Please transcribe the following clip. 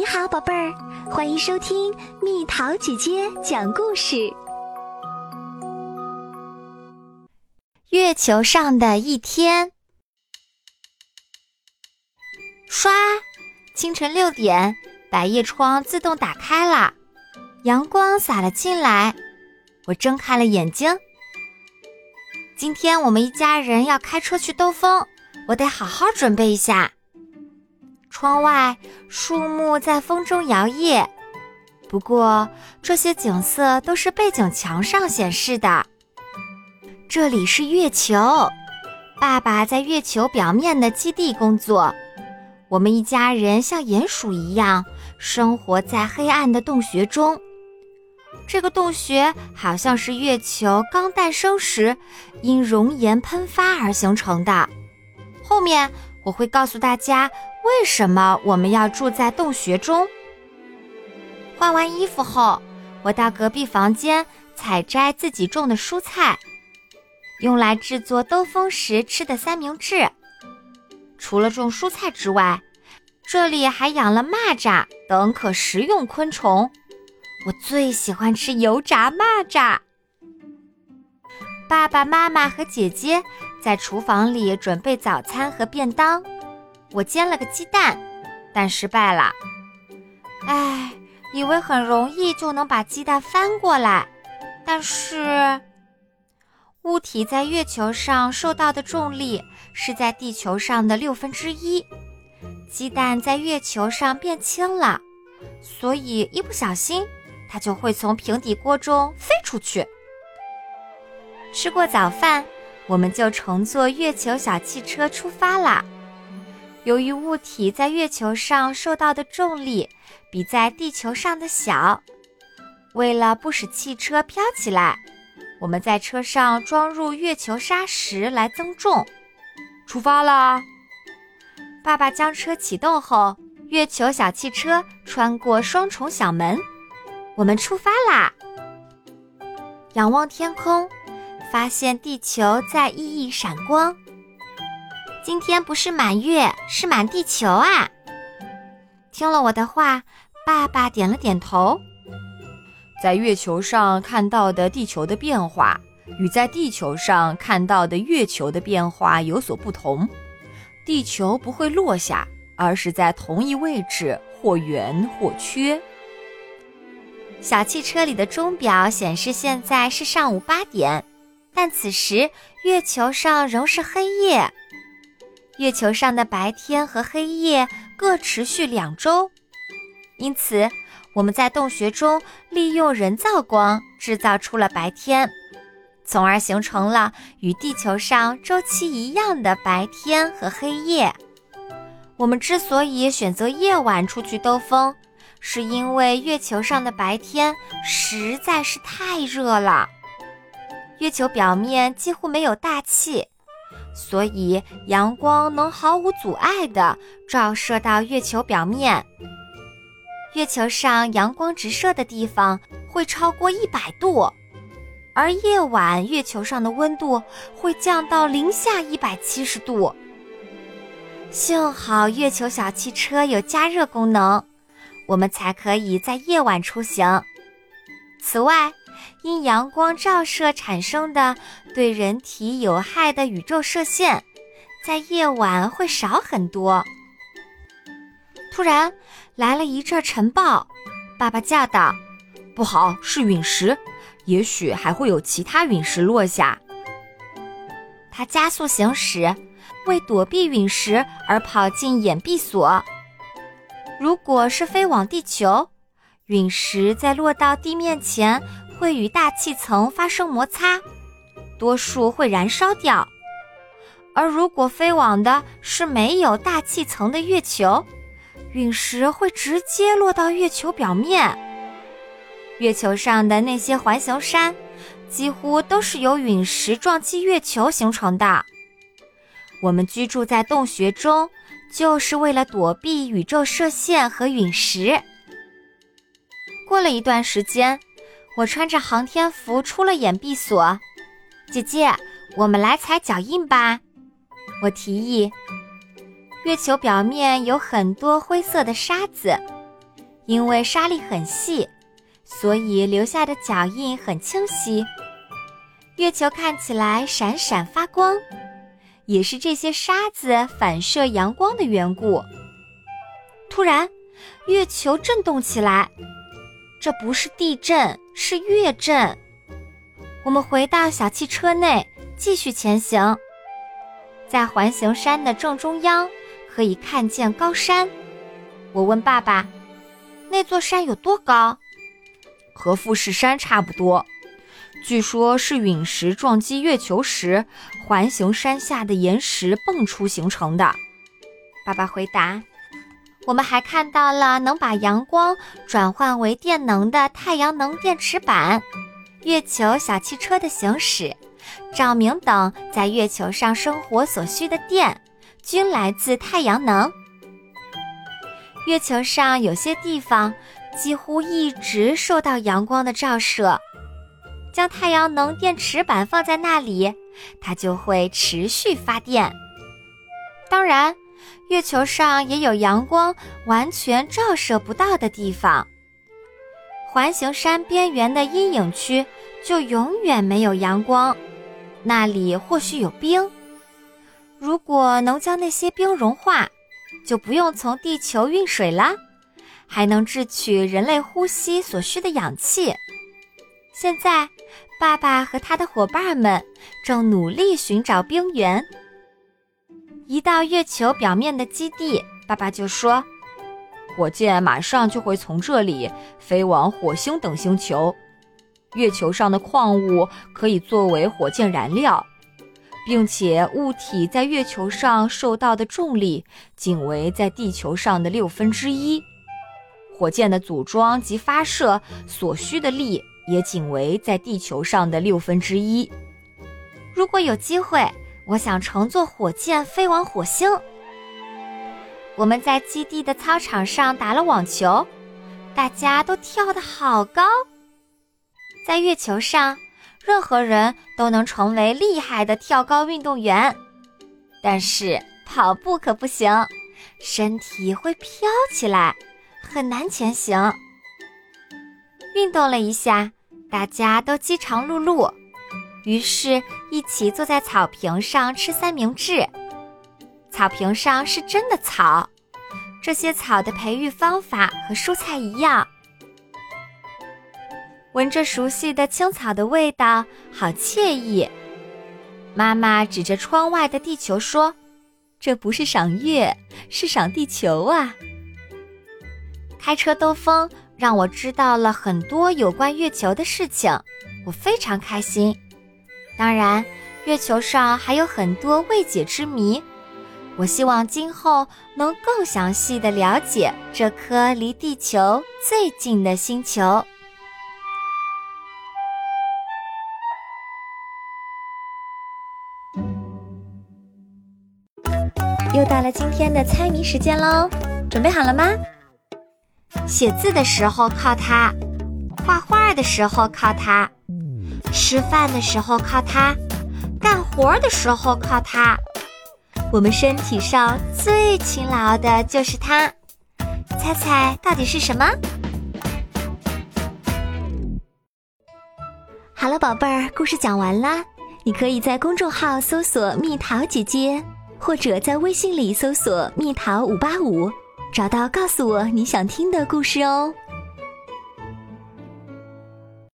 你好，宝贝儿，欢迎收听蜜桃姐姐讲故事。月球上的一天，刷，清晨六点，百叶窗自动打开了，阳光洒了进来。我睁开了眼睛。今天我们一家人要开车去兜风，我得好好准备一下。窗外树木在风中摇曳，不过这些景色都是背景墙上显示的。这里是月球，爸爸在月球表面的基地工作。我们一家人像鼹鼠一样生活在黑暗的洞穴中。这个洞穴好像是月球刚诞生时因熔岩喷发而形成的。后面我会告诉大家。为什么我们要住在洞穴中？换完衣服后，我到隔壁房间采摘自己种的蔬菜，用来制作兜风时吃的三明治。除了种蔬菜之外，这里还养了蚂蚱等可食用昆虫。我最喜欢吃油炸蚂蚱。爸爸妈妈和姐姐在厨房里准备早餐和便当。我煎了个鸡蛋，但失败了。唉，以为很容易就能把鸡蛋翻过来，但是物体在月球上受到的重力是在地球上的六分之一。鸡蛋在月球上变轻了，所以一不小心，它就会从平底锅中飞出去。吃过早饭，我们就乘坐月球小汽车出发了。由于物体在月球上受到的重力比在地球上的小，为了不使汽车飘起来，我们在车上装入月球砂石来增重。出发啦！爸爸将车启动后，月球小汽车穿过双重小门，我们出发啦！仰望天空，发现地球在熠熠闪光。今天不是满月，是满地球啊！听了我的话，爸爸点了点头。在月球上看到的地球的变化，与在地球上看到的月球的变化有所不同。地球不会落下，而是在同一位置，或圆或缺。小汽车里的钟表显示现在是上午八点，但此时月球上仍是黑夜。月球上的白天和黑夜各持续两周，因此我们在洞穴中利用人造光制造出了白天，从而形成了与地球上周期一样的白天和黑夜。我们之所以选择夜晚出去兜风，是因为月球上的白天实在是太热了，月球表面几乎没有大气。所以，阳光能毫无阻碍地照射到月球表面。月球上阳光直射的地方会超过一百度，而夜晚月球上的温度会降到零下一百七十度。幸好月球小汽车有加热功能，我们才可以在夜晚出行。此外，因阳光照射产生的对人体有害的宇宙射线，在夜晚会少很多。突然来了一阵尘暴，爸爸叫道：“不好，是陨石，也许还会有其他陨石落下。”他加速行驶，为躲避陨石而跑进掩蔽所。如果是飞往地球，陨石在落到地面前。会与大气层发生摩擦，多数会燃烧掉。而如果飞往的是没有大气层的月球，陨石会直接落到月球表面。月球上的那些环形山，几乎都是由陨石撞击月球形成的。我们居住在洞穴中，就是为了躲避宇宙射线和陨石。过了一段时间。我穿着航天服出了掩蔽所，姐姐，我们来踩脚印吧。我提议。月球表面有很多灰色的沙子，因为沙粒很细，所以留下的脚印很清晰。月球看起来闪闪发光，也是这些沙子反射阳光的缘故。突然，月球震动起来，这不是地震，是月震。我们回到小汽车内，继续前行。在环形山的正中央，可以看见高山。我问爸爸：“那座山有多高？”和富士山差不多。据说是陨石撞击月球时，环形山下的岩石蹦出形成的。爸爸回答：“我们还看到了能把阳光转换为电能的太阳能电池板。”月球小汽车的行驶，照明等在月球上生活所需的电，均来自太阳能。月球上有些地方几乎一直受到阳光的照射，将太阳能电池板放在那里，它就会持续发电。当然，月球上也有阳光完全照射不到的地方。环形山边缘的阴影区就永远没有阳光，那里或许有冰。如果能将那些冰融化，就不用从地球运水了，还能制取人类呼吸所需的氧气。现在，爸爸和他的伙伴们正努力寻找冰源。一到月球表面的基地，爸爸就说。火箭马上就会从这里飞往火星等星球，月球上的矿物可以作为火箭燃料，并且物体在月球上受到的重力仅为在地球上的六分之一，火箭的组装及发射所需的力也仅为在地球上的六分之一。如果有机会，我想乘坐火箭飞往火星。我们在基地的操场上打了网球，大家都跳得好高。在月球上，任何人都能成为厉害的跳高运动员，但是跑步可不行，身体会飘起来，很难前行。运动了一下，大家都饥肠辘辘，于是一起坐在草坪上吃三明治。草坪上是真的草，这些草的培育方法和蔬菜一样。闻着熟悉的青草的味道，好惬意。妈妈指着窗外的地球说：“这不是赏月，是赏地球啊！”开车兜风让我知道了很多有关月球的事情，我非常开心。当然，月球上还有很多未解之谜。我希望今后能更详细的了解这颗离地球最近的星球。又到了今天的猜谜时间喽，准备好了吗？写字的时候靠它，画画的时候靠它，吃饭的时候靠它，干活的时候靠它。我们身体上最勤劳的就是它，猜猜到底是什么？好了，宝贝儿，故事讲完啦。你可以在公众号搜索“蜜桃姐姐”，或者在微信里搜索“蜜桃五八五”，找到告诉我你想听的故事哦。